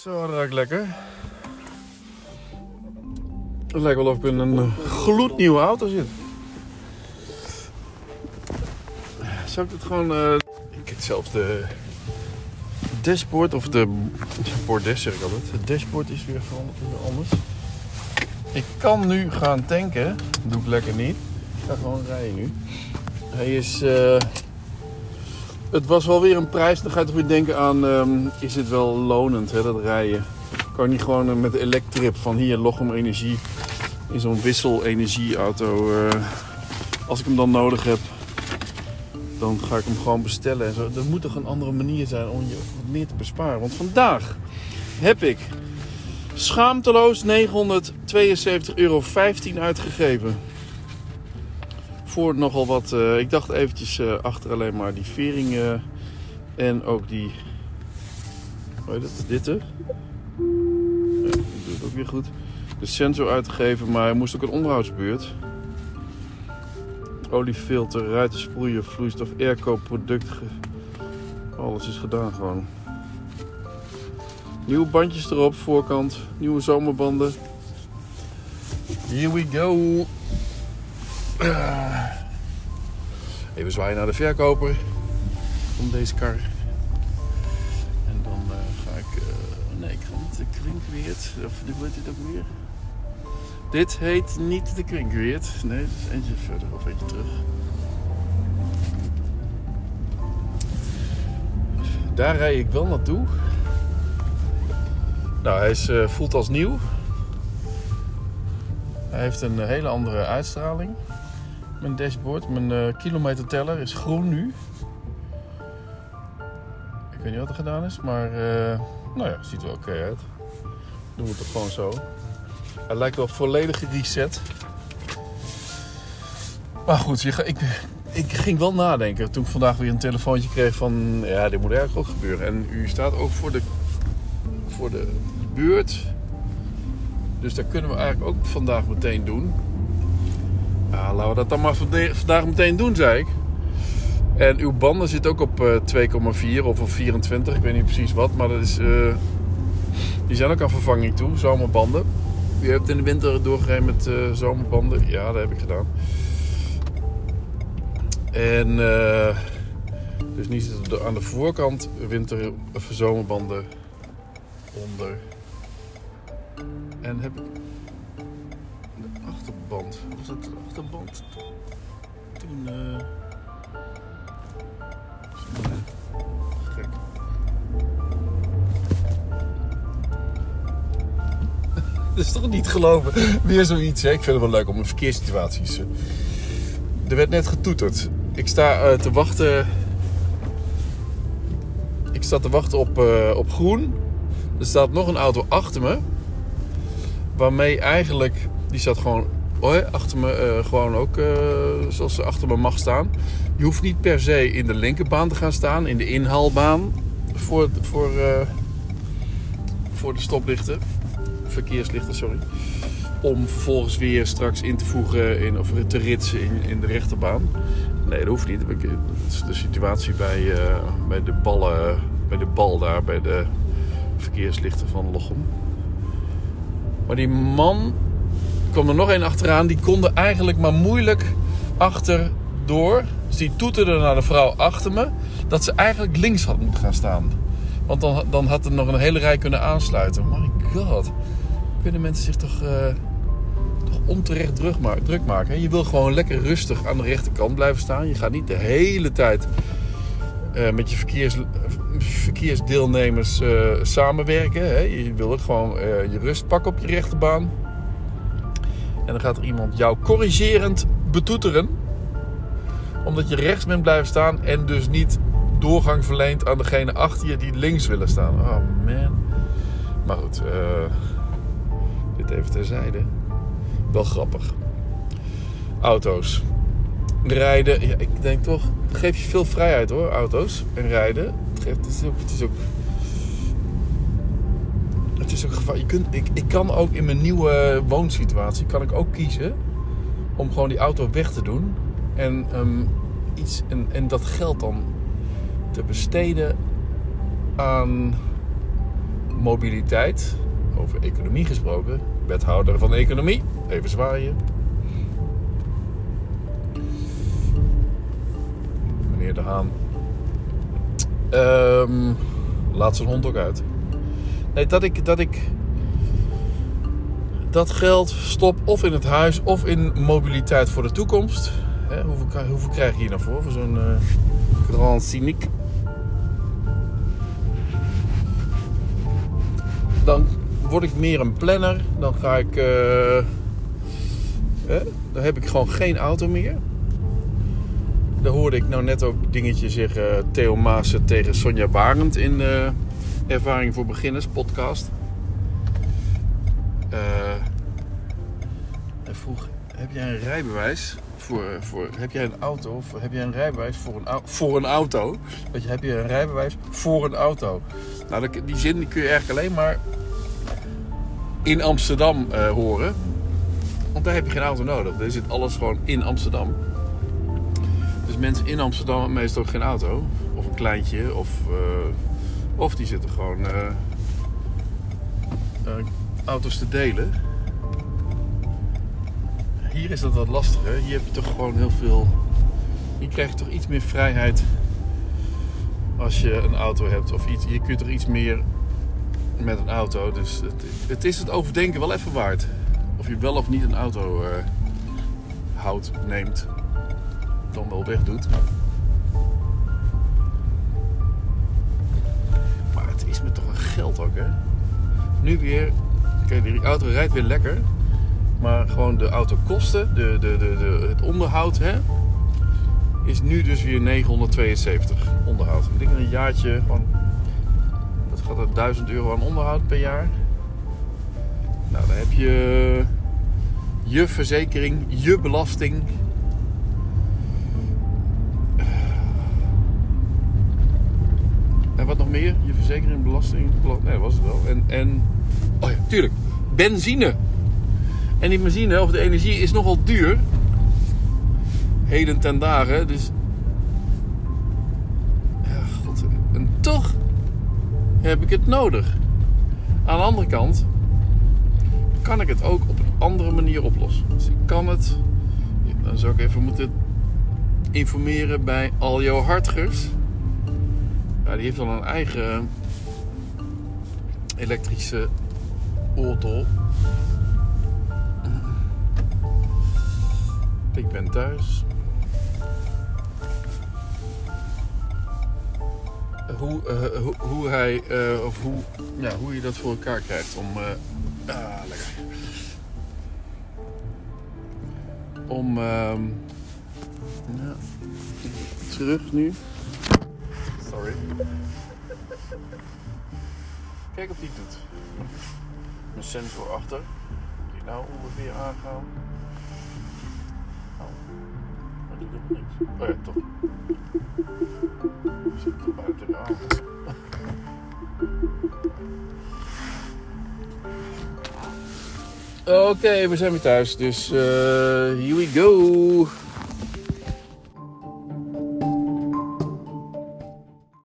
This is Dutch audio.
Zo, dat ruikt lekker. Het lijkt wel of ik in een eh, gloednieuwe auto zit. Zou ik het gewoon... eh, ik heb zelfs de dashboard of de bordes zeg ik altijd. Het dashboard is weer veranderd, weer anders. Ik kan nu gaan tanken. Doe ik lekker niet. Ik ga gewoon rijden nu. Hij is... eh, het was wel weer een prijs. Dan ga je toch weer denken aan... ehm, is het wel lonend, hè, dat rijden? Kan je niet gewoon eh, met de Electrip van hier Lochem Energie... in zo'n wisselenergieauto... eh als ik hem dan nodig heb... dan ga ik hem gewoon bestellen. En zo. Er moet toch een andere manier zijn om je wat meer te besparen. Want vandaag heb ik schaamteloos 972,15 euro uitgegeven. Voor nogal wat. eh, ik dacht eventjes eh, achter alleen maar die vering eh, en ook die. Hoe heet? Dit? Ja, dat het ook weer goed. De sensor uitgegeven, maar hij moest ook een onderhoudsbeurt. Oliefilter, ruiten sproeien, vloeistof, airco, product. Alles is gedaan gewoon. Nieuwe bandjes erop, voorkant. Nieuwe zomerbanden. Here we go. Ah. Even zwaaien naar de verkoper van deze kar. En dan eh, ga ik... eh, nee, ik ga niet de Krinkweert. Of hoe heet dit ook weer? Dit heet niet de Krinkweert. Nee, het is eentje verder of eentje terug. Daar rijd ik wel naartoe. Nou, hij is, eh, voelt als nieuw. Hij heeft een eh, hele andere uitstraling. Mijn dashboard, mijn eh, kilometerteller is groen nu. Ik weet niet wat er gedaan is, maar eh, nou ja, ziet er wel oké uit. Doen we het toch gewoon zo. Hij lijkt wel volledig gereset. Maar goed, ik, ik ging wel nadenken toen ik vandaag weer een telefoontje kreeg van... Ja, dit moet eigenlijk ook gebeuren. En u staat ook voor de, voor de beurt. Dus dat kunnen we eigenlijk ook vandaag meteen doen. Ja, laten we dat dan maar vandaag meteen doen, zei ik. En uw banden zitten ook op eh, 2,4 of op 24. Ik weet niet precies wat, maar dat is, eh, die zijn ook aan vervanging toe, zomerbanden. U hebt in de winter doorgereden met eh, zomerbanden. Ja, dat heb ik gedaan. En eh, dus niet aan de voorkant winter of zomerbanden onder. En heb ik achterband. Was dat achterband? Toen. eh Gek. Dat is toch niet geloven? Weer zoiets, hè? Ik vind het wel leuk om in verkeerssituaties. eh. Er werd net getoeterd. Ik sta eh, te wachten. Ik sta te wachten op, op groen. Er staat nog een auto achter me. Waarmee eigenlijk. Die staat gewoon achter me. eh, gewoon ook eh, zoals ze achter me mag staan. Je hoeft niet per se in de linkerbaan te gaan staan. In de inhaalbaan. Voor, voor, eh, voor de stoplichten. Verkeerslichten, sorry. Om vervolgens weer straks in te voegen in, of te ritsen in, in de rechterbaan. Nee, dat hoeft niet. Dat is de situatie bij, bij, de ballen, bij de bal daar, bij de verkeerslichten van Lochem. Maar die man kwam er nog één achteraan. Die kon er eigenlijk maar moeilijk achterdoor. Dus die toeterde naar de vrouw achter me. Dat ze eigenlijk links had moeten gaan staan. Want dan, dan had er nog een hele rij kunnen aansluiten. My god. Kunnen mensen zich toch, eh, toch onterecht druk, ma- druk maken? Je wil gewoon lekker rustig aan de rechterkant blijven staan. Je gaat niet de hele tijd eh, met je verkeers, verkeersdeelnemers eh, samenwerken. Hè? Je wil ook gewoon je rust pakken op je rechterbaan. En dan gaat er iemand jou corrigerend betoeteren. Omdat je rechts bent blijven staan en dus niet doorgang verleent aan degene achter je die links willen staan. Oh man. Maar goed, eh, dit even terzijde. Wel grappig. Auto's. Rijden, ja, ik denk toch, het geeft je veel vrijheid hoor, auto's en rijden. Geeft, het is ook. Is. Je kunt, ik, ik kan ook in mijn nieuwe woonsituatie kan ik ook kiezen om gewoon die auto weg te doen. En, ehm, iets, en, en dat geld dan te besteden aan mobiliteit, over economie gesproken, wethouder van economie, even zwaaien. Meneer De Haan. Ehm, laat zijn hond ook uit. Nee, dat ik, dat ik dat geld stop of in het huis of in mobiliteit voor de toekomst. Hè, hoeveel, hoeveel krijg je hier nou voor? Voor zo'n uh, Grand Cynic. Dan word ik meer een planner. Dan ga ik. Uh, hè, dan heb ik gewoon geen auto meer. Daar hoorde ik nou net ook dingetje zeggen. Theo Maassen tegen Sonja Barend in Ervaring voor Beginners podcast. Uh, hij vroeg: Heb jij een rijbewijs? Voor, voor, heb jij een auto? Of heb jij een rijbewijs voor een, voor een auto? Dat je, heb je een rijbewijs voor een auto? Nou, die zin kun je eigenlijk alleen maar in Amsterdam uh, horen. Want daar heb je geen auto nodig. Er zit alles gewoon in Amsterdam. Dus mensen in Amsterdam hebben meestal geen auto. Of een kleintje. Of, of die zitten gewoon uh, auto's te delen. Hier is dat wat lastiger. Hier heb je toch gewoon heel veel. Hier krijg je toch iets meer vrijheid als je een auto hebt. Of iets, je kunt toch iets meer met een auto. Dus het, het, is het overdenken wel even waard. Of je wel of niet een auto uh, houdt, neemt, dan wel wegdoet. Maar geld ook, hè? Nu weer, kijk, die auto rijdt weer lekker. Maar gewoon de autokosten, de, de, de, de, het onderhoud, hè, is nu dus weer 972 onderhoud. Ik denk een jaartje gewoon gaat er 1000 euro aan onderhoud per jaar. Nou, dan heb je je verzekering, je belasting. Meer? Je verzekering, belasting. Nee, was het wel. En, en oh ja, tuurlijk. Benzine. En die benzine of de energie is nogal duur. Heden ten dagen. Dus. Ja, god. En toch heb ik het nodig. Aan de andere kant kan ik het ook op een andere manier oplossen. Dus ik kan het, dan zou ik even moeten informeren bij Aljo Hartgers. Ja, die heeft dan een eigen elektrische auto. Ik ben thuis. hoe, uh, hoe, hoe, hij, uh, of hoe, ja, hoe je dat voor elkaar krijgt om. Uh, ah, lekker. Om. Uh, ja, terug nu. Sorry. Kijk of die het doet. Mijn sensor achter. Die nou ongeveer aangaan? Oh, maar die doet niks. Oh ja, toch. Zit er buiten aan. Oké, we zijn weer thuis. Dus uh, here we go.